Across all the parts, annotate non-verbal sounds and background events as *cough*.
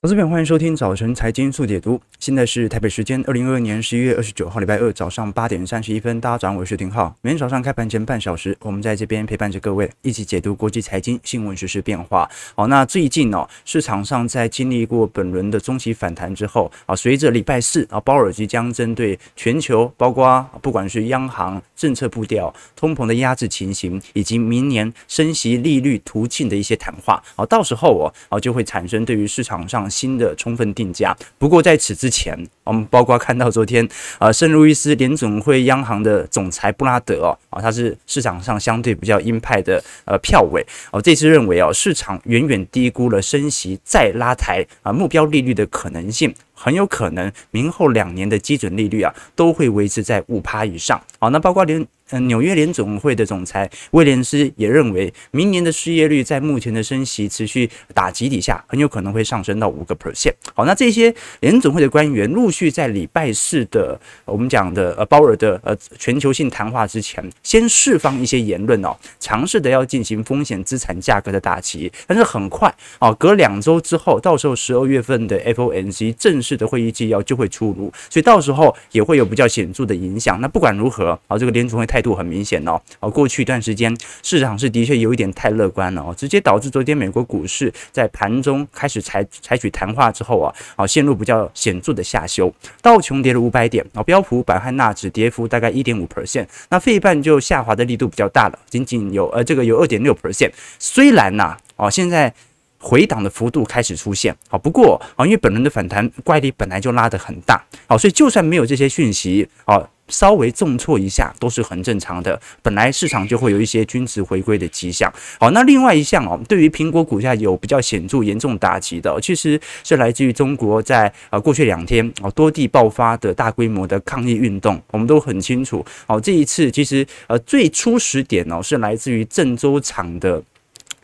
投资朋友，欢迎收听早晨财经速解读。现在是台北时间二零二二年十一月二十九号，礼拜二早上八点三十一分。大家早上好，我是廷浩。每天早上开盘前半小时，我们在这边陪伴着各位，一起解读国际财经新闻、时事变化。好，那最近哦，市场上在经历过本轮的中期反弹之后啊，随着礼拜四啊，鲍尔即将针对全球，包括不管是央行政策步调、通膨的压制情形，以及明年升息利率途径的一些谈话，啊，到时候哦，啊，就会产生对于市场上。新的充分定价。不过在此之前，我们包括看到昨天，呃，圣路易斯联总会央行的总裁布拉德哦，啊，他是市场上相对比较鹰派的呃票委哦，这次认为哦，市场远远低估了升息再拉抬啊目标利率的可能性，很有可能明后两年的基准利率啊都会维持在五趴以上。好，那包括连。嗯，纽约联总会的总裁威廉斯也认为，明年的失业率在目前的升息持续打击底下，很有可能会上升到五个 percent。好，那这些联总会的官员陆续在礼拜四的我们讲的呃鲍尔的呃全球性谈话之前，先释放一些言论哦，尝试的要进行风险资产价格的打击。但是很快哦，隔两周之后，到时候十二月份的 FOMC 正式的会议纪要就会出炉，所以到时候也会有比较显著的影响。那不管如何啊，这个联总会太。态度很明显哦，哦，过去一段时间市场是的确有一点太乐观了哦，直接导致昨天美国股市在盘中开始采采取谈话之后啊，啊，陷入比较显著的下修，道琼跌了五百点啊，标普百和纳指跌幅大概一点五。percent，那费半就下滑的力度比较大了，仅仅有呃这个有二点六。percent，虽然呐哦现在回档的幅度开始出现啊，不过啊因为本轮的反弹怪力本来就拉得很大，好，所以就算没有这些讯息啊。稍微重挫一下都是很正常的，本来市场就会有一些均值回归的迹象。好，那另外一项哦，对于苹果股价有比较显著严重打击的，其实是来自于中国在呃过去两天哦多地爆发的大规模的抗议运动。我们都很清楚，哦这一次其实呃最初始点哦是来自于郑州厂的。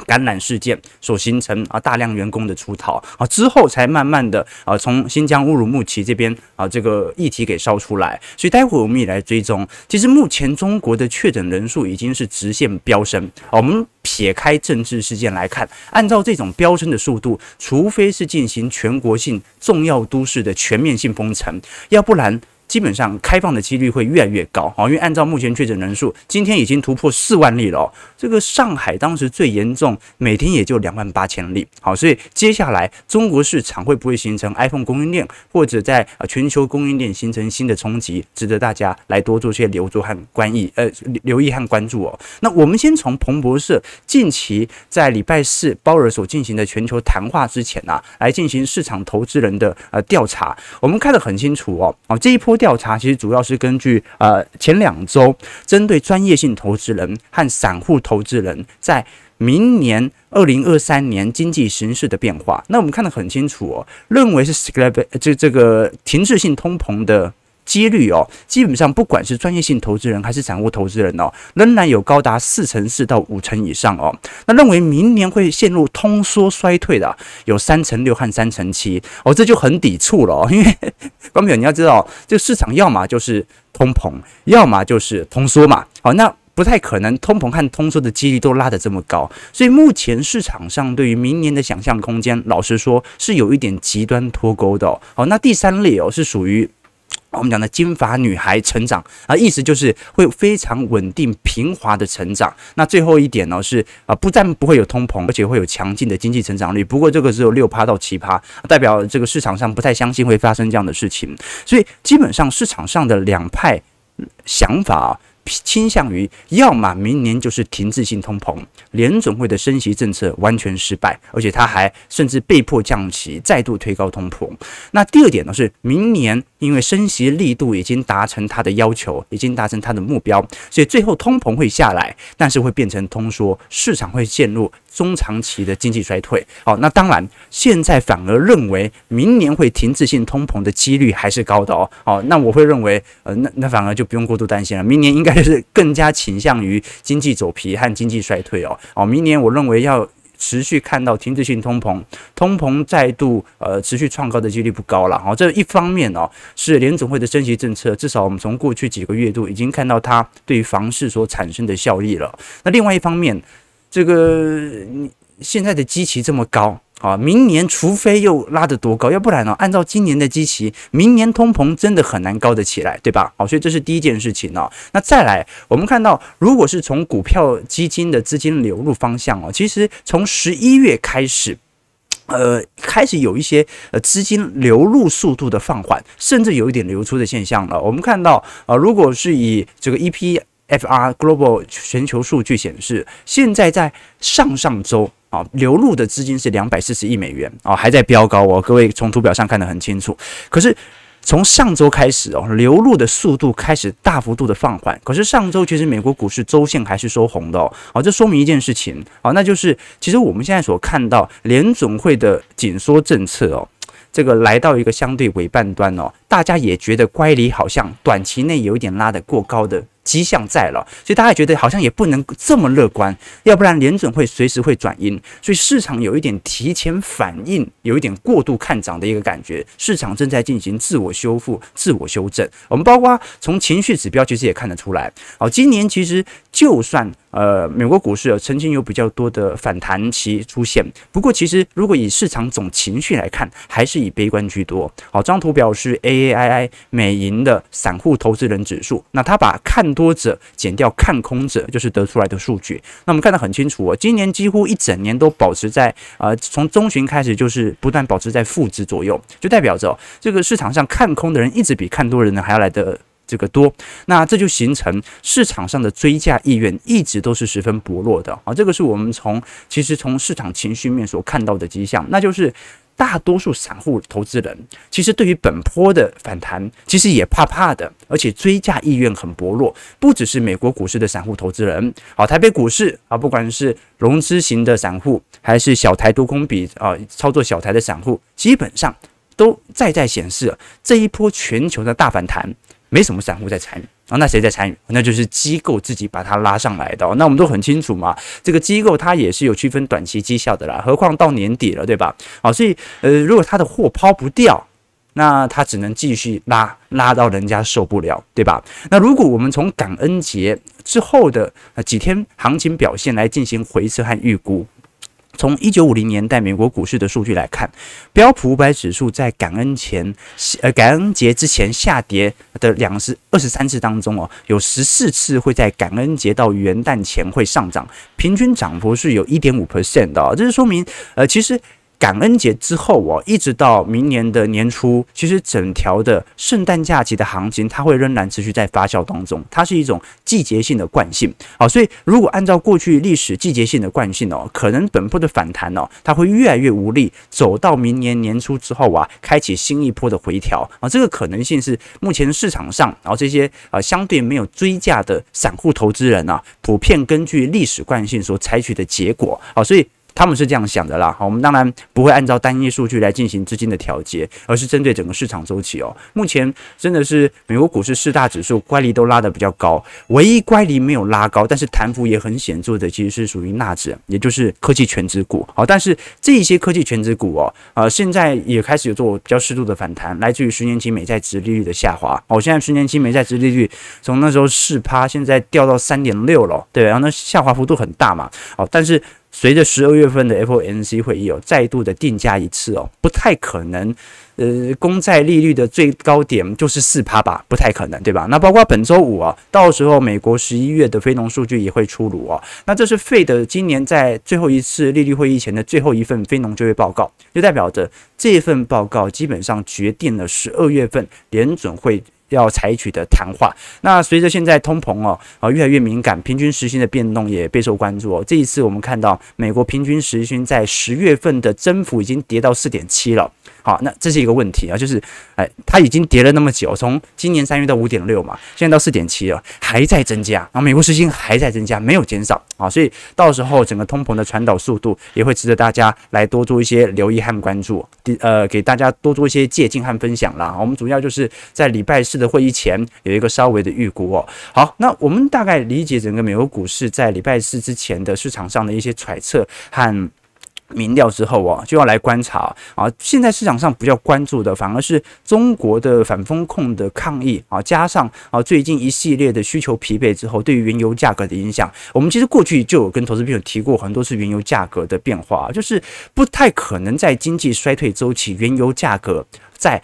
感染事件所形成啊，大量员工的出逃啊，之后才慢慢的啊，从新疆乌鲁木齐这边啊，这个议题给烧出来。所以待会我们也来追踪。其实目前中国的确诊人数已经是直线飙升。我们撇开政治事件来看，按照这种飙升的速度，除非是进行全国性重要都市的全面性封城，要不然。基本上开放的几率会越来越高啊，因为按照目前确诊人数，今天已经突破四万例了。这个上海当时最严重，每天也就两万八千例。好，所以接下来中国市场会不会形成 iPhone 供应链，或者在全球供应链形成新的冲击，值得大家来多做些留意和关意，呃，留意和关注哦。那我们先从彭博社近期在礼拜四鲍尔所进行的全球谈话之前啊，来进行市场投资人的呃调查，我们看得很清楚哦。哦，这一波。调查其实主要是根据呃前两周针对专业性投资人和散户投资人在明年二零二三年经济形势的变化。那我们看得很清楚哦，认为是这这个停滞性通膨的。几率哦，基本上不管是专业性投资人还是散户投资人哦，仍然有高达四成四到五成以上哦。那认为明年会陷入通缩衰退的有三成六和三成七哦，这就很抵触了。*laughs* 因为观众朋友你要知道，这个市场要么就是通膨，要么就是通缩嘛。好，那不太可能通膨和通缩的几率都拉得这么高，所以目前市场上对于明年的想象空间，老实说是有一点极端脱钩的哦。好，那第三类哦是属于。我们讲的金发女孩成长啊，意思就是会非常稳定平滑的成长。那最后一点呢是啊，不但不会有通膨，而且会有强劲的经济成长率。不过这个只有六趴到七趴，代表这个市场上不太相信会发生这样的事情。所以基本上市场上的两派想法倾向于，要么明年就是停滞性通膨，联总会的升息政策完全失败，而且他还甚至被迫降息，再度推高通膨。那第二点呢是明年。因为升息力度已经达成他的要求，已经达成他的目标，所以最后通膨会下来，但是会变成通缩，市场会陷入中长期的经济衰退。好，那当然现在反而认为明年会停滞性通膨的几率还是高的哦。好，那我会认为，呃，那那反而就不用过度担心了，明年应该是更加倾向于经济走皮和经济衰退哦。哦，明年我认为要。持续看到停滞性通膨，通膨再度呃持续创高的几率不高了。好，这一方面哦是联总会的升息政策，至少我们从过去几个月度已经看到它对于房市所产生的效益了。那另外一方面，这个你现在的基期这么高。啊，明年除非又拉得多高，要不然呢？按照今年的基期，明年通膨真的很难高得起来，对吧？好，所以这是第一件事情哦。那再来，我们看到，如果是从股票基金的资金流入方向哦，其实从十一月开始，呃，开始有一些呃资金流入速度的放缓，甚至有一点流出的现象了。我们看到，啊，如果是以这个 EP FR Global 全球数据显示，现在在上上周。啊，流入的资金是两百四十亿美元啊，还在飙高哦。各位从图表上看得很清楚。可是从上周开始哦，流入的速度开始大幅度的放缓。可是上周其实美国股市周线还是收红的哦。哦，这说明一件事情啊，那就是其实我们现在所看到联总会的紧缩政策哦，这个来到一个相对尾半端哦，大家也觉得乖离好像短期内有一点拉得过高的。迹象在了，所以大家觉得好像也不能这么乐观，要不然联准会随时会转阴，所以市场有一点提前反应，有一点过度看涨的一个感觉，市场正在进行自我修复、自我修正。我们包括从情绪指标其实也看得出来，好，今年其实就算呃美国股市曾经有比较多的反弹期出现，不过其实如果以市场总情绪来看，还是以悲观居多。好，这张图表是 AAII 美银的散户投资人指数，那他把看多者减掉看空者，就是得出来的数据。那我们看得很清楚哦，今年几乎一整年都保持在呃，从中旬开始就是不断保持在负值左右，就代表着，这个市场上看空的人一直比看多人呢还要来的这个多。那这就形成市场上的追价意愿一直都是十分薄弱的啊。这个是我们从其实从市场情绪面所看到的迹象，那就是。大多数散户投资人其实对于本波的反弹，其实也怕怕的，而且追价意愿很薄弱。不只是美国股市的散户投资人，好，台北股市啊，不管是融资型的散户，还是小台多空比啊，操作小台的散户，基本上都在在显示这一波全球的大反弹，没什么散户在参与。啊，那谁在参与？那就是机构自己把它拉上来的。那我们都很清楚嘛，这个机构它也是有区分短期绩效的啦。何况到年底了，对吧？好，所以呃，如果它的货抛不掉，那他只能继续拉，拉到人家受不了，对吧？那如果我们从感恩节之后的几天行情表现来进行回测和预估。从一九五零年代美国股市的数据来看，标普五百指数在感恩前，呃，感恩节之前下跌的两十二十三次当中哦，有十四次会在感恩节到元旦前会上涨，平均涨幅是有一点五 percent 的哦，这是说明，呃，其实。感恩节之后哦，一直到明年的年初，其实整条的圣诞假期的行情，它会仍然持续在发酵当中。它是一种季节性的惯性，好，所以如果按照过去历史季节性的惯性哦，可能本波的反弹哦，它会越来越无力，走到明年年初之后啊，开启新一波的回调啊，这个可能性是目前市场上然后这些啊相对没有追价的散户投资人啊，普遍根据历史惯性所采取的结果啊，所以。他们是这样想的啦，好，我们当然不会按照单一数据来进行资金的调节，而是针对整个市场周期哦。目前真的是美国股市四大指数乖离都拉得比较高，唯一乖离没有拉高，但是弹幅也很显著的，其实是属于纳指，也就是科技权值股。好，但是这一些科技权值股哦，呃，现在也开始有做比较适度的反弹，来自于十年期美债殖利率的下滑。哦，现在十年期美债殖利率从那时候四趴，现在掉到三点六了，对，然后那下滑幅度很大嘛。好，但是。随着十二月份的 FOMC 会议哦，再度的定价一次哦，不太可能。呃，公债利率的最高点就是四趴吧，不太可能，对吧？那包括本周五啊，到时候美国十一月的非农数据也会出炉哦。那这是 Fed 今年在最后一次利率会议前的最后一份非农就业报告，就代表着这份报告基本上决定了十二月份联准会。要采取的谈话，那随着现在通膨哦，啊越来越敏感，平均时薪的变动也备受关注哦。这一次我们看到美国平均时薪在十月份的增幅已经跌到四点七了。好，那这是一个问题啊，就是，哎，它已经跌了那么久，从今年三月到五点六嘛，现在到四点七了，还在增加，然后美国时薪还在增加，没有减少啊，所以到时候整个通膨的传导速度也会值得大家来多做一些留意和关注，呃，给大家多做一些借鉴和分享啦。我们主要就是在礼拜四的会议前有一个稍微的预估哦。好，那我们大概理解整个美国股市在礼拜四之前的市场上的一些揣测和。民调之后啊，就要来观察啊。现在市场上比较关注的，反而是中国的反风控的抗议啊，加上啊最近一系列的需求疲惫之后，对于原油价格的影响。我们其实过去就有跟投资朋友提过很多次原油价格的变化，就是不太可能在经济衰退周期，原油价格在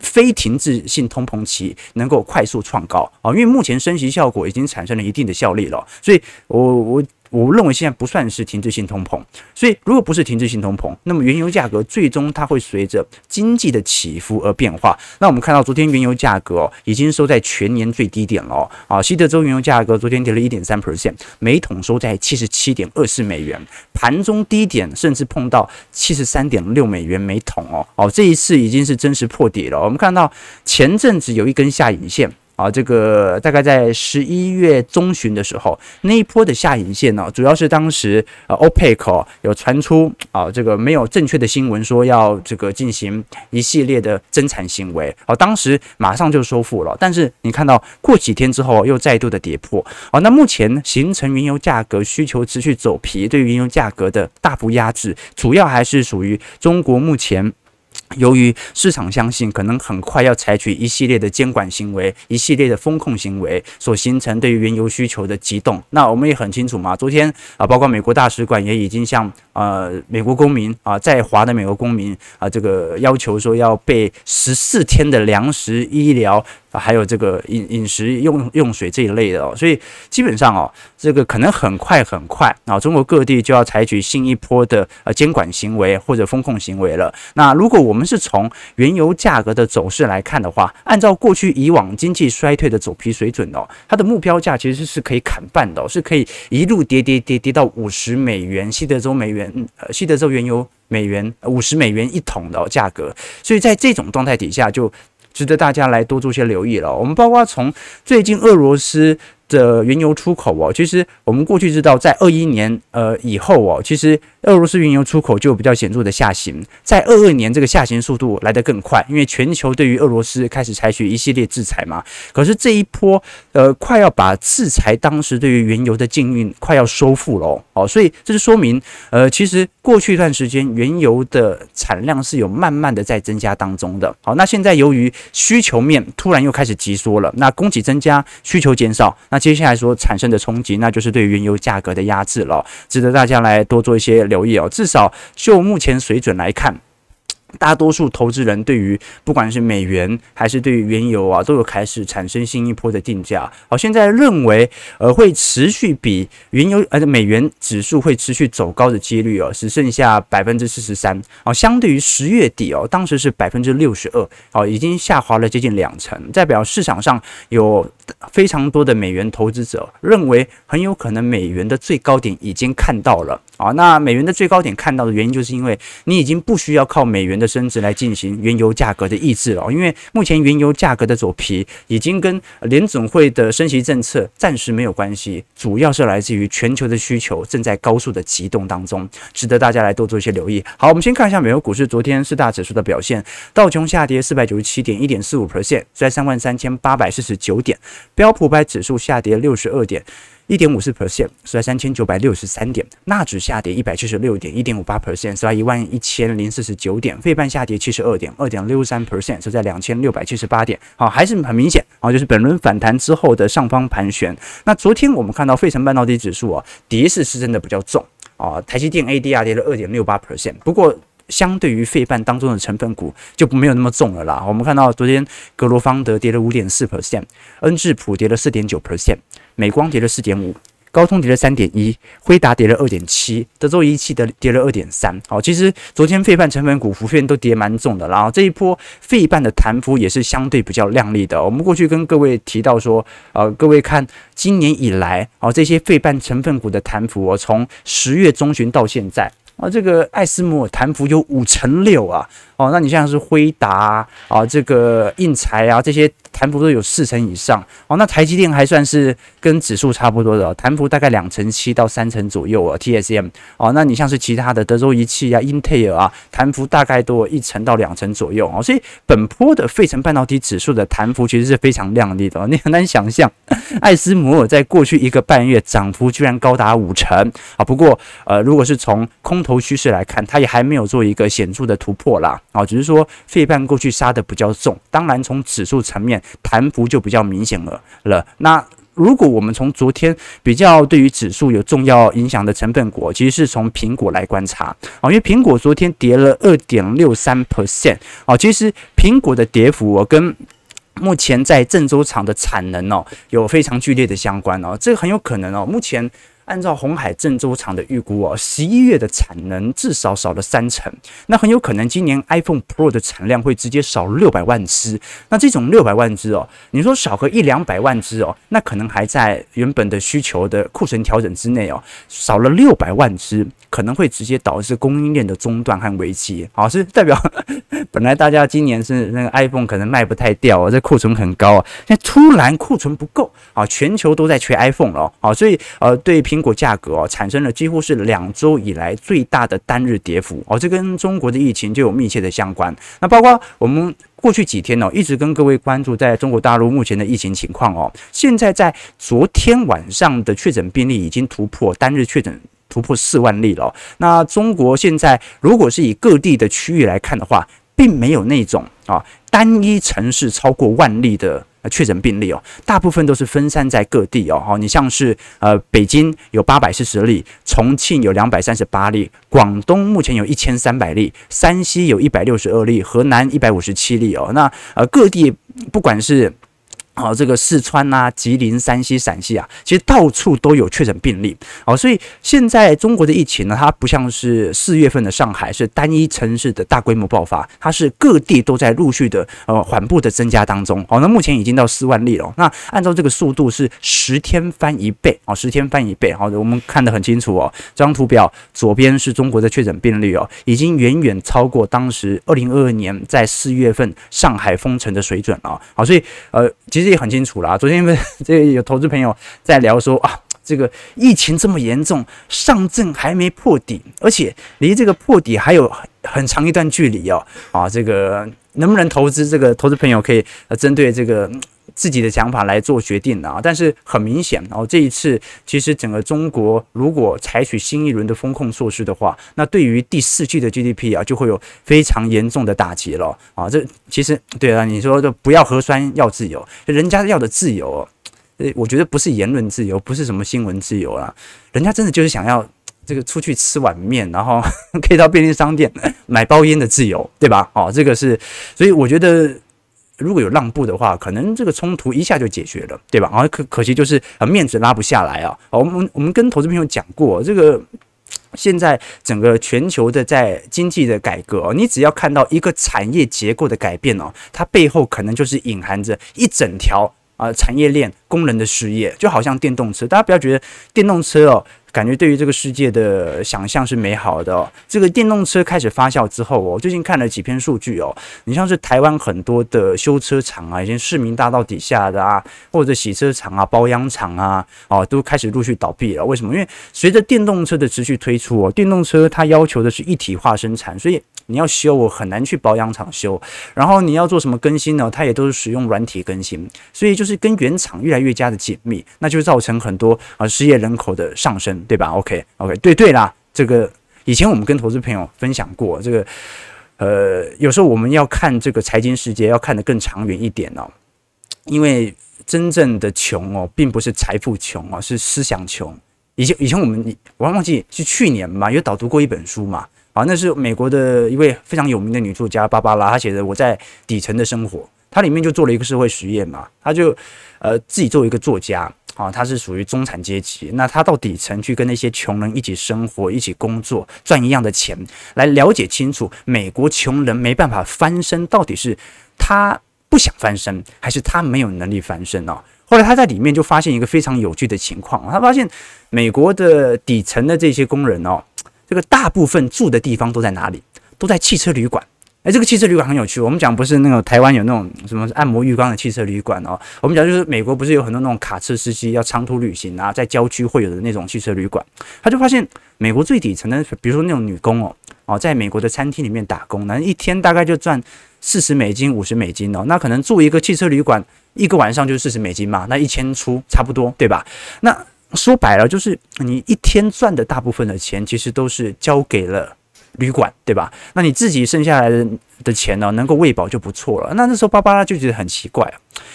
非停滞性通膨期能够快速创高啊，因为目前升息效果已经产生了一定的效力了，所以我我。我认为现在不算是停滞性通膨，所以如果不是停滞性通膨，那么原油价格最终它会随着经济的起伏而变化。那我们看到昨天原油价格，已经收在全年最低点了啊，西德州原油价格昨天跌了一点三 percent，每桶收在七十七点二四美元，盘中低点甚至碰到七十三点六美元每桶哦哦，这一次已经是真实破底了。我们看到前阵子有一根下影线。啊，这个大概在十一月中旬的时候，那一波的下影线呢，主要是当时呃，OPEC 有传出啊，这个没有正确的新闻说要这个进行一系列的增产行为，啊，当时马上就收复了。但是你看到过几天之后又再度的跌破，哦，那目前形成原油价格需求持续走疲，对于原油价格的大幅压制，主要还是属于中国目前。由于市场相信可能很快要采取一系列的监管行为、一系列的风控行为所形成对于原油需求的急动，那我们也很清楚嘛。昨天啊，包括美国大使馆也已经向呃美国公民啊在华的美国公民啊这个要求说要备十四天的粮食、医疗。啊，还有这个饮饮食用用水这一类的哦，所以基本上哦，这个可能很快很快啊，中国各地就要采取新一波的呃监管行为或者风控行为了。那如果我们是从原油价格的走势来看的话，按照过去以往经济衰退的走皮水准哦，它的目标价其实是可以砍半的，是可以一路跌跌跌跌到五十美元，西德州美元呃西德州原油美元五十美元一桶的价格。所以在这种状态底下就。值得大家来多做些留意了。我们包括从最近俄罗斯。的原油出口哦，其实我们过去知道，在二一年呃以后哦，其实俄罗斯原油出口就比较显著的下行，在二二年这个下行速度来得更快，因为全球对于俄罗斯开始采取一系列制裁嘛。可是这一波呃快要把制裁当时对于原油的禁运快要收复了哦，所以这就说明呃其实过去一段时间原油的产量是有慢慢的在增加当中的。好，那现在由于需求面突然又开始急缩了，那供给增加，需求减少，那接下来所产生的冲击，那就是对原油价格的压制了，值得大家来多做一些留意哦。至少就目前水准来看。大多数投资人对于不管是美元还是对于原油啊，都有开始产生新一波的定价。好，现在认为呃会持续比原油呃美元指数会持续走高的几率哦，只剩下百分之四十三。哦，相对于十月底哦，当时是百分之六十二，哦，已经下滑了接近两成，代表市场上有非常多的美元投资者认为很有可能美元的最高点已经看到了。啊，那美元的最高点看到的原因，就是因为你已经不需要靠美元的升值来进行原油价格的抑制了。因为目前原油价格的走皮已经跟联准会的升息政策暂时没有关系，主要是来自于全球的需求正在高速的急动当中，值得大家来多做一些留意。好，我们先看一下美国股市昨天四大指数的表现，道琼下跌四百九十七点，一点四五 percent，在三万三千八百四十九点；标普百指数下跌六十二点。一点五四 percent，是在三千九百六十三点；纳指下跌一百七十六点，一点五八 percent，是在一万一千零四十九点；费半下跌七十二点，二点六三 percent，是在两千六百七十八点。好，还是很明显啊，就是本轮反弹之后的上方盘旋。那昨天我们看到费城半导体指数啊，跌势是真的比较重啊，台积电 ADR 跌了二点六八 percent，不过。相对于费半当中的成分股就没有那么重了啦。我们看到昨天格罗方德跌了五点四 percent，恩智浦跌了四点九 percent，美光跌了四点五，高通跌了三点一，辉达跌了二点七，德州仪器的跌了二点三。好，其实昨天费半成分股普遍都跌蛮重的，然后这一波费半的弹幅也是相对比较亮丽的。我们过去跟各位提到说，呃，各位看今年以来，哦，这些费半成分股的弹幅，我从十月中旬到现在。啊，这个艾斯摩尔弹幅有五成六啊！哦，那你像是辉达啊，这个应材啊，这些弹幅都有四成以上哦。那台积电还算是跟指数差不多的，弹幅大概两成七到三成左右啊。TSM 哦，那你像是其他的德州仪器啊、英特尔啊，弹幅大概都一成到两成左右哦。所以本波的费城半导体指数的弹幅其实是非常亮丽的，你很难想象艾斯摩尔在过去一个半月涨幅居然高达五成啊。不过呃，如果是从空头趋势来看，它也还没有做一个显著的突破啦。啊，只是说费半过去杀的比较重，当然从指数层面弹幅就比较明显了了。那如果我们从昨天比较对于指数有重要影响的成分股，其实是从苹果来观察啊，因为苹果昨天跌了二点六三 percent 啊，其实苹果的跌幅我跟目前在郑州厂的产能哦有非常剧烈的相关哦，这个很有可能哦，目前。按照鸿海郑州厂的预估哦，十一月的产能至少少了三成，那很有可能今年 iPhone Pro 的产量会直接少六百万只。那这种六百万只哦，你说少个一两百万只哦，那可能还在原本的需求的库存调整之内哦，少了六百万只，可能会直接导致供应链的中断和危机。好，是代表 *laughs* 本来大家今年是那个 iPhone 可能卖不太掉啊，这库存很高啊，现在突然库存不够啊，全球都在缺 iPhone 了啊，所以呃，对苹苹果价格哦，产生了几乎是两周以来最大的单日跌幅哦，这跟中国的疫情就有密切的相关。那包括我们过去几天哦，一直跟各位关注在中国大陆目前的疫情情况哦。现在在昨天晚上的确诊病例已经突破单日确诊突破四万例了。那中国现在如果是以各地的区域来看的话，并没有那种啊单一城市超过万例的。确诊病例哦，大部分都是分散在各地哦。好，你像是呃，北京有八百四十例，重庆有两百三十八例，广东目前有一千三百例，山西有一百六十二例，河南一百五十七例哦。那呃，各地不管是。好，这个四川啊、吉林、山西、陕西啊，其实到处都有确诊病例。哦，所以现在中国的疫情呢，它不像是四月份的上海是单一城市的大规模爆发，它是各地都在陆续的呃缓步的增加当中。哦，那目前已经到四万例了。那按照这个速度是十天翻一倍哦，十天翻一倍。好的，我们看得很清楚哦。这张图表左边是中国的确诊病例哦，已经远远超过当时二零二二年在四月份上海封城的水准了。好，所以呃，其实。也很清楚了啊，昨天因为 *laughs* 这个有投资朋友在聊说啊，这个疫情这么严重，上证还没破底，而且离这个破底还有很长一段距离哦。啊，这个能不能投资？这个投资朋友可以针对这个。自己的想法来做决定的啊，但是很明显哦，这一次其实整个中国如果采取新一轮的风控措施的话，那对于第四季的 GDP 啊，就会有非常严重的打击了啊。这其实对啊，你说的不要核酸要自由，人家要的自由，呃，我觉得不是言论自由，不是什么新闻自由啦，人家真的就是想要这个出去吃碗面，然后 *laughs* 可以到便利商店买包烟的自由，对吧？哦，这个是，所以我觉得。如果有让步的话，可能这个冲突一下就解决了，对吧？啊，可可惜就是啊，面子拉不下来啊。我们我们跟投资朋友讲过，这个现在整个全球的在经济的改革，你只要看到一个产业结构的改变哦，它背后可能就是隐含着一整条啊产业链工人的失业，就好像电动车，大家不要觉得电动车哦。感觉对于这个世界的想象是美好的哦。这个电动车开始发酵之后，我最近看了几篇数据哦。你像是台湾很多的修车厂啊，以前市民大道底下的啊，或者洗车厂啊、包养厂啊，哦，都开始陆续倒闭了。为什么？因为随着电动车的持续推出哦，电动车它要求的是一体化生产，所以你要修，我很难去保养厂修。然后你要做什么更新呢？它也都是使用软体更新，所以就是跟原厂越来越加的紧密，那就造成很多啊失业人口的上升。对吧？OK OK，对对啦，这个以前我们跟投资朋友分享过，这个呃，有时候我们要看这个财经世界，要看得更长远一点哦，因为真正的穷哦，并不是财富穷哦，是思想穷。以前以前我们我还忘记是去年嘛，有导读过一本书嘛，啊，那是美国的一位非常有名的女作家芭芭拉，她写的《我在底层的生活》，她里面就做了一个社会实验嘛，她就呃自己作为一个作家。啊，他是属于中产阶级，那他到底层去跟那些穷人一起生活、一起工作，赚一样的钱，来了解清楚美国穷人没办法翻身，到底是他不想翻身，还是他没有能力翻身呢？后来他在里面就发现一个非常有趣的情况，他发现美国的底层的这些工人哦，这个大部分住的地方都在哪里？都在汽车旅馆。哎，这个汽车旅馆很有趣。我们讲不是那个台湾有那种什么按摩浴缸的汽车旅馆哦，我们讲就是美国不是有很多那种卡车司机要长途旅行啊，在郊区会有的那种汽车旅馆。他就发现美国最底层的，比如说那种女工哦，哦，在美国的餐厅里面打工，那一天大概就赚四十美金、五十美金哦。那可能住一个汽车旅馆一个晚上就四十美金嘛，那一千出差不多，对吧？那说白了，就是你一天赚的大部分的钱，其实都是交给了旅馆，对吧？那你自己剩下来的的钱呢，能够喂饱就不错了。那那时候芭芭拉就觉得很奇怪，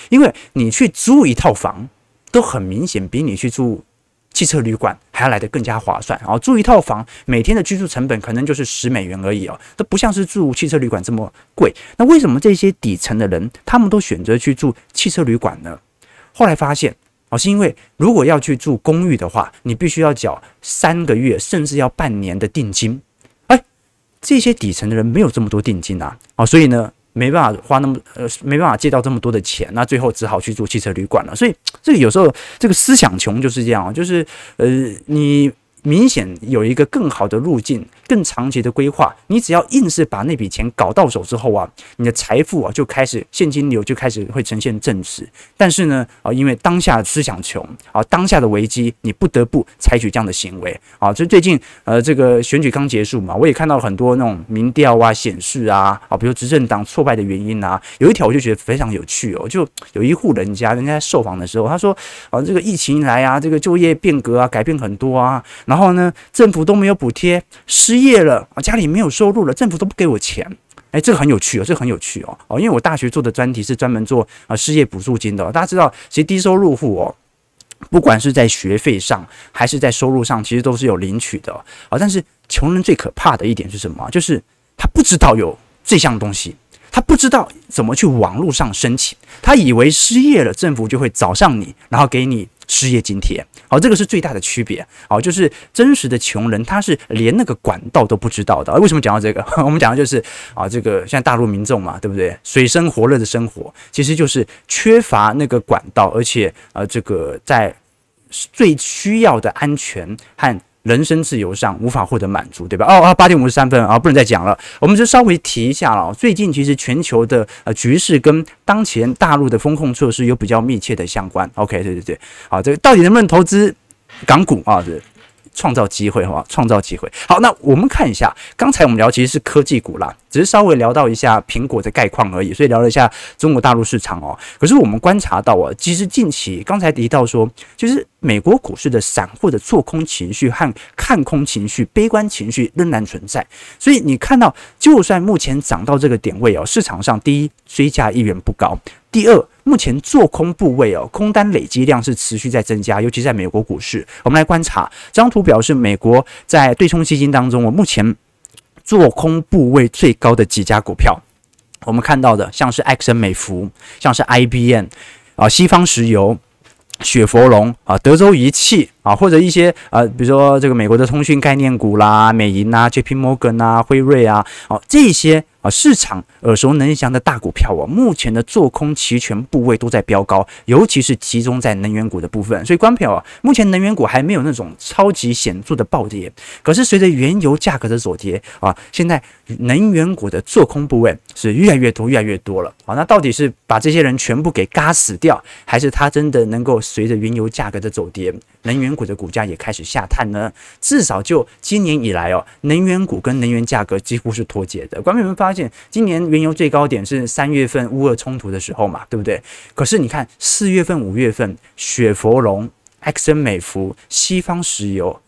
因为你去租一套房，都很明显比你去住汽车旅馆还要来得更加划算。然后住一套房，每天的居住成本可能就是十美元而已哦，都不像是住汽车旅馆这么贵。那为什么这些底层的人，他们都选择去住汽车旅馆呢？后来发现。哦，是因为如果要去住公寓的话，你必须要缴三个月甚至要半年的定金。哎，这些底层的人没有这么多定金啊，哦，所以呢，没办法花那么呃，没办法借到这么多的钱，那最后只好去住汽车旅馆了。所以这个有时候这个思想穷就是这样，就是呃你。明显有一个更好的路径，更长期的规划。你只要硬是把那笔钱搞到手之后啊，你的财富啊就开始现金流就开始会呈现正值。但是呢，啊，因为当下思想穷啊，当下的危机，你不得不采取这样的行为啊。就最近呃，这个选举刚结束嘛，我也看到很多那种民调啊显示啊，啊，比如执政党挫败的原因啊，有一条我就觉得非常有趣哦，就有一户人家，人家在受访的时候，他说啊，这个疫情来啊，这个就业变革啊，改变很多啊。然后然后呢，政府都没有补贴，失业了啊，家里没有收入了，政府都不给我钱。哎，这个很有趣哦，这个很有趣哦哦，因为我大学做的专题是专门做啊失业补助金的。大家知道，其实低收入户哦，不管是在学费上还是在收入上，其实都是有领取的啊。但是穷人最可怕的一点是什么？就是他不知道有这项东西，他不知道怎么去网络上申请，他以为失业了，政府就会找上你，然后给你。失业津贴，好，这个是最大的区别，好，就是真实的穷人他是连那个管道都不知道的。为什么讲到这个？*laughs* 我们讲的就是啊，这个像大陆民众嘛，对不对？水深火热的生活，其实就是缺乏那个管道，而且呃，这个在最需要的安全和。人身自由上无法获得满足，对吧？哦啊，八点五十三分啊，不能再讲了。我们就稍微提一下了。最近其实全球的呃局势跟当前大陆的风控措施有比较密切的相关。OK，对对对，好，这个到底能不能投资港股啊？对。创造机会，好吧，创造机会。好，那我们看一下，刚才我们聊其实是科技股啦，只是稍微聊到一下苹果的概况而已，所以聊了一下中国大陆市场哦。可是我们观察到啊，其实近期刚才提到说，就是美国股市的散户的做空情绪和看空情绪、悲观情绪仍然存在。所以你看到，就算目前涨到这个点位哦，市场上第一追价意愿不高。第二，目前做空部位哦，空单累积量是持续在增加，尤其在美国股市。我们来观察这张图，表示美国在对冲基金当中，我目前做空部位最高的几家股票，我们看到的像是埃克森美孚，像是 IBM 啊，西方石油、雪佛龙啊，德州仪器啊，或者一些呃，比如说这个美国的通讯概念股啦，美银啊，JP Morgan 啊，辉瑞啊，哦，这些。啊，市场耳熟能详的大股票哦，目前的做空期权部位都在飙高，尤其是集中在能源股的部分。所以，关票啊，目前能源股还没有那种超级显著的暴跌，可是随着原油价格的走跌啊，现在能源股的做空部位是越来越多，越来越多了。啊，那到底是把这些人全部给嘎死掉，还是他真的能够随着原油价格的走跌，能源股的股价也开始下探呢？至少就今年以来哦，能源股跟能源价格几乎是脱节的。观众朋友们发现。今年原油最高点是三月份乌俄冲突的时候嘛，对不对？可是你看四月份、五月份，雪佛龙、埃克森美孚、西方石油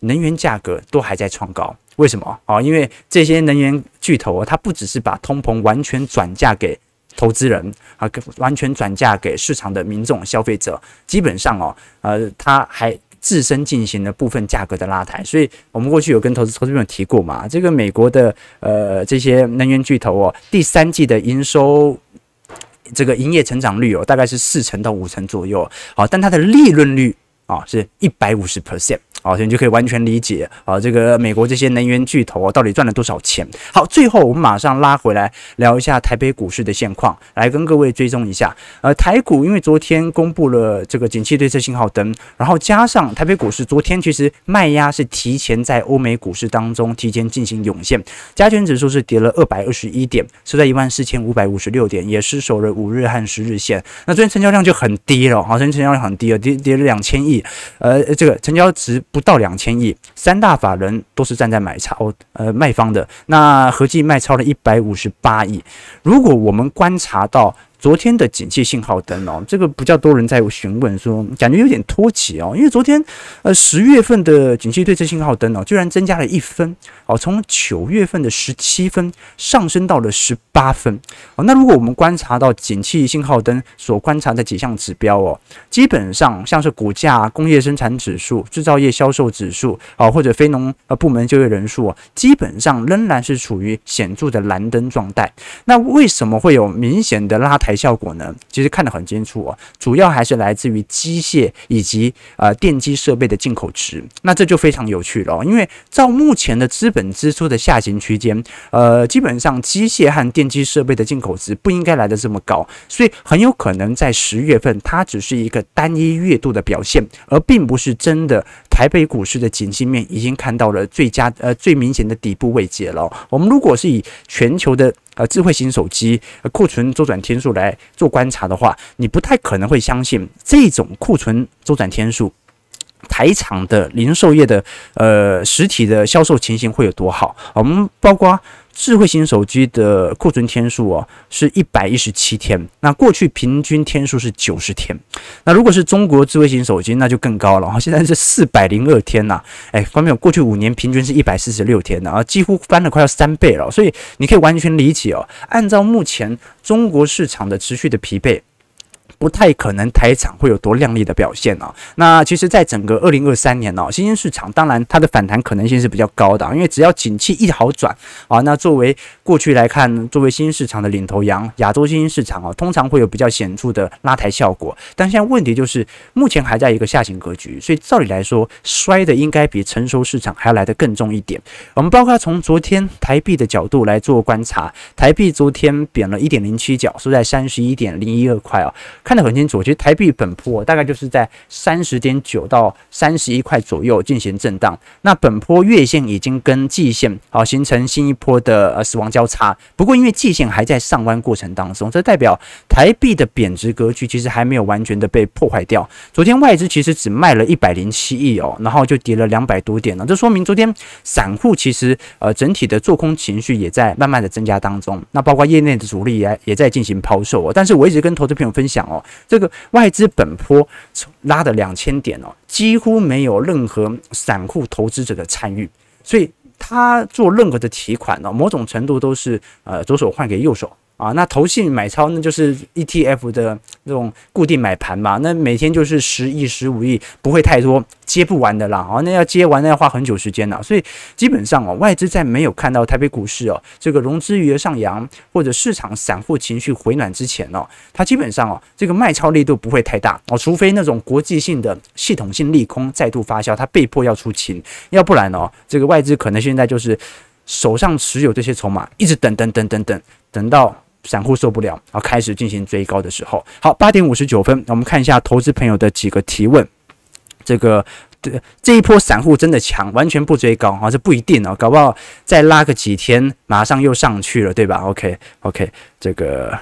能源价格都还在创高，为什么啊？因为这些能源巨头啊，它不只是把通膨完全转嫁给投资人啊，完全转嫁给市场的民众消费者，基本上哦，呃，他还。自身进行了部分价格的拉抬，所以我们过去有跟投资投资朋友提过嘛，这个美国的呃这些能源巨头哦，第三季的营收这个营业成长率哦，大概是四成到五成左右，好，但它的利润率啊是一百五十 percent。好，所以你就可以完全理解啊，这个美国这些能源巨头啊，到底赚了多少钱？好，最后我们马上拉回来聊一下台北股市的现况，来跟各位追踪一下。呃，台股因为昨天公布了这个景气对策信号灯，然后加上台北股市昨天其实卖压是提前在欧美股市当中提前进行涌现，加权指数是跌了二百二十一点，收在一万四千五百五十六点，也失守了五日和十日线。那昨天成交量就很低了，好，昨天成交量很低了，跌跌了两千亿，呃，这个成交值。不到两千亿，三大法人都是站在买超，呃，卖方的，那合计卖超了一百五十八亿。如果我们观察到昨天的景气信号灯哦，这个比较多人在询问说，感觉有点拖起哦，因为昨天呃十月份的景气对策信号灯哦，居然增加了一分哦，从九月份的十七分上升到了十八分哦。那如果我们观察到景气信号灯所观察的几项指标哦，基本上像是股价、工业生产指数、制造业销售指数啊，或者非农呃部门就业人数哦，基本上仍然是处于显著的蓝灯状态。那为什么会有明显的拉抬效果呢？其实看得很清楚哦，主要还是来自于机械以及呃电机设备的进口值。那这就非常有趣了，因为照目前的资本支出的下行区间，呃，基本上机械和电机设备的进口值不应该来得这么高，所以很有可能在十月份它只是一个单一月度的表现，而并不是真的台北股市的景气面已经看到了最佳呃最明显的底部位阶了。我们如果是以全球的呃，智慧型手机呃库存周转天数来做观察的话，你不太可能会相信这种库存周转天数，台厂的零售业的呃实体的销售情形会有多好。我们包括。智慧型手机的库存天数哦，是一百一十七天，那过去平均天数是九十天。那如果是中国智慧型手机，那就更高了，现在是四百零二天呐。哎，关键过去五年平均是一百四十六天啊，几乎翻了快要三倍了。所以你可以完全理解哦，按照目前中国市场的持续的疲惫。不太可能台厂会有多亮丽的表现哦。那其实，在整个二零二三年哦，新兴市场当然它的反弹可能性是比较高的，因为只要景气一好转啊，那作为过去来看，作为新兴市场的领头羊，亚洲新兴市场啊，通常会有比较显著的拉抬效果。但现在问题就是，目前还在一个下行格局，所以照理来说，摔的应该比成熟市场还要来得更重一点。我们包括从昨天台币的角度来做观察，台币昨天贬了一点零七角，收在三十一点零一二块啊。看得很清楚，其实台币本波大概就是在三十点九到三十一块左右进行震荡。那本波月线已经跟季线啊形成新一波的呃死亡交叉。不过因为季线还在上弯过程当中，这代表台币的贬值格局其实还没有完全的被破坏掉。昨天外资其实只卖了一百零七亿哦，然后就跌了两百多点了。这说明昨天散户其实呃整体的做空情绪也在慢慢的增加当中。那包括业内的主力也也在进行抛售哦。但是我一直跟投资朋友分享哦。这个外资本坡拉的两千点哦，几乎没有任何散户投资者的参与，所以他做任何的提款呢，某种程度都是呃左手换给右手。啊，那投信买超那就是 ETF 的这种固定买盘嘛，那每天就是十亿、十五亿，不会太多，接不完的啦。啊，那要接完那要花很久时间呢。所以基本上哦，外资在没有看到台北股市哦这个融资余额上扬或者市场散户情绪回暖之前哦，它基本上哦这个卖超力度不会太大哦，除非那种国际性的系统性利空再度发酵，它被迫要出清，要不然哦这个外资可能现在就是手上持有这些筹码，一直等等等等等等到。散户受不了，然后开始进行追高的时候，好，八点五十九分，我们看一下投资朋友的几个提问。这个对这一波散户真的强，完全不追高啊，这不一定哦，搞不好再拉个几天，马上又上去了，对吧？OK OK，这个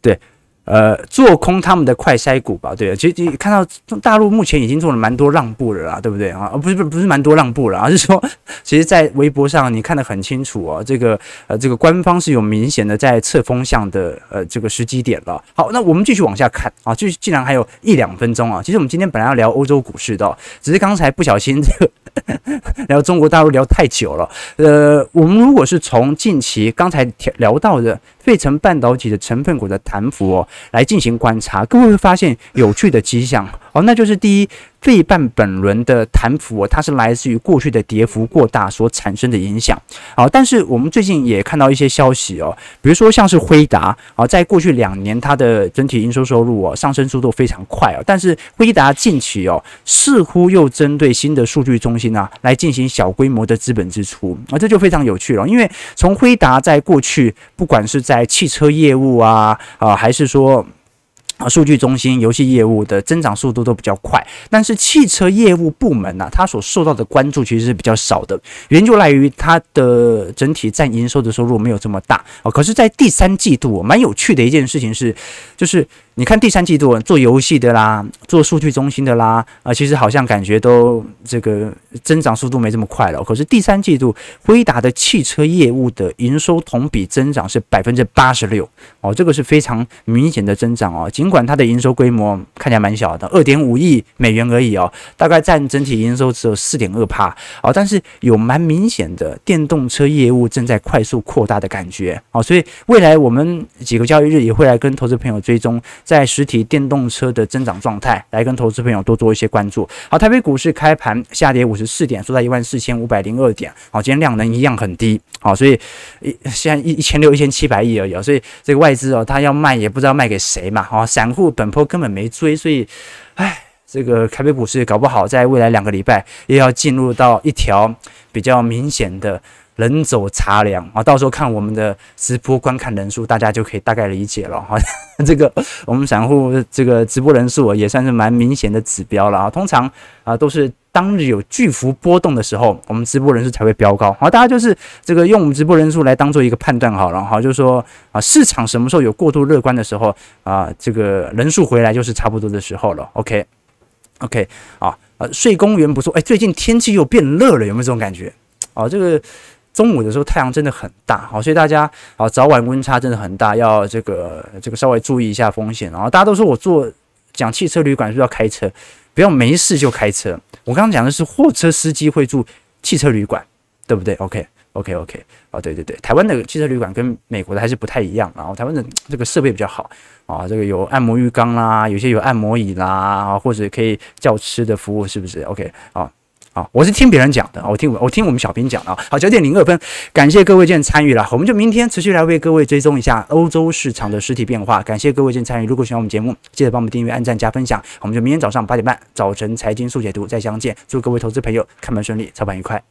对。呃，做空他们的快筛股吧，对，其实你看到大陆目前已经做了蛮多让步了啦，对不对啊？不是不是不是蛮多让步了，*laughs* 而是说，其实，在微博上你看得很清楚哦，这个呃，这个官方是有明显的在测风向的呃这个时机点了。好，那我们继续往下看啊，就既然还有一两分钟啊，其实我们今天本来要聊欧洲股市的，只是刚才不小心这个 *laughs* 聊中国大陆聊太久了。呃，我们如果是从近期刚才聊到的。费城半导体的成分股的弹幅哦，来进行观察，各位会发现有趣的迹象哦，那就是第一。费半本轮的弹幅哦，它是来自于过去的跌幅过大所产生的影响。好，但是我们最近也看到一些消息哦，比如说像是辉达啊，在过去两年它的整体营收收入哦上升速度非常快哦，但是辉达近期哦似乎又针对新的数据中心啊来进行小规模的资本支出啊，这就非常有趣了，因为从辉达在过去不管是在汽车业务啊啊，还是说。啊，数据中心、游戏业务的增长速度都比较快，但是汽车业务部门呢、它所受到的关注其实是比较少的，原因就来于它的整体占营收的收入没有这么大哦。可是，在第三季度，蛮有趣的一件事情是，就是你看第三季度做游戏的啦，做数据中心的啦，啊，其实好像感觉都这个增长速度没这么快了。可是第三季度辉达的汽车业务的营收同比增长是百分之八十六哦，这个是非常明显的增长哦。尽管它的营收规模看起来蛮小的，二点五亿美元而已哦，大概占整体营收只有四点二趴哦，但是有蛮明显的电动车业务正在快速扩大的感觉哦，所以未来我们几个交易日也会来跟投资朋友追踪。在实体电动车的增长状态，来跟投资朋友多做一些关注。好，台北股市开盘下跌五十四点，收在一万四千五百零二点。好，今天量能一样很低。好，所以一现在一一千六一千七百亿而已。所以这个外资哦，他要卖也不知道卖给谁嘛。好，散户本波根本没追，所以，唉，这个台北股市搞不好在未来两个礼拜又要进入到一条比较明显的。人走茶凉啊，到时候看我们的直播观看人数，大家就可以大概理解了哈。*laughs* 这个我们散户这个直播人数也算是蛮明显的指标了啊。通常啊都是当日有巨幅波动的时候，我们直播人数才会飙高。好，大家就是这个用我们直播人数来当做一个判断好了哈，就是说啊市场什么时候有过度乐观的时候啊，这个人数回来就是差不多的时候了。OK OK 啊啊睡公园不错，哎，最近天气又变热了，有没有这种感觉？啊，这个。中午的时候太阳真的很大，好，所以大家啊早晚温差真的很大，要这个这个稍微注意一下风险。然后大家都说我做讲汽车旅馆是要开车，不要没事就开车。我刚刚讲的是货车司机会住汽车旅馆，对不对？OK OK OK，啊对对对，台湾的汽车旅馆跟美国的还是不太一样，然后台湾的这个设备比较好啊，这个有按摩浴缸啦，有些有按摩椅啦，或者可以叫吃的服务，是不是？OK 啊。啊，我是听别人讲的，我听我我听我们小编讲的啊。好，九点零二分，感谢各位今天参与了，我们就明天持续来为各位追踪一下欧洲市场的实体变化。感谢各位今天参与，如果喜欢我们节目，记得帮我们订阅、按赞、加分享。我们就明天早上八点半，早晨财经速解读再相见。祝各位投资朋友开门顺利，操盘愉快。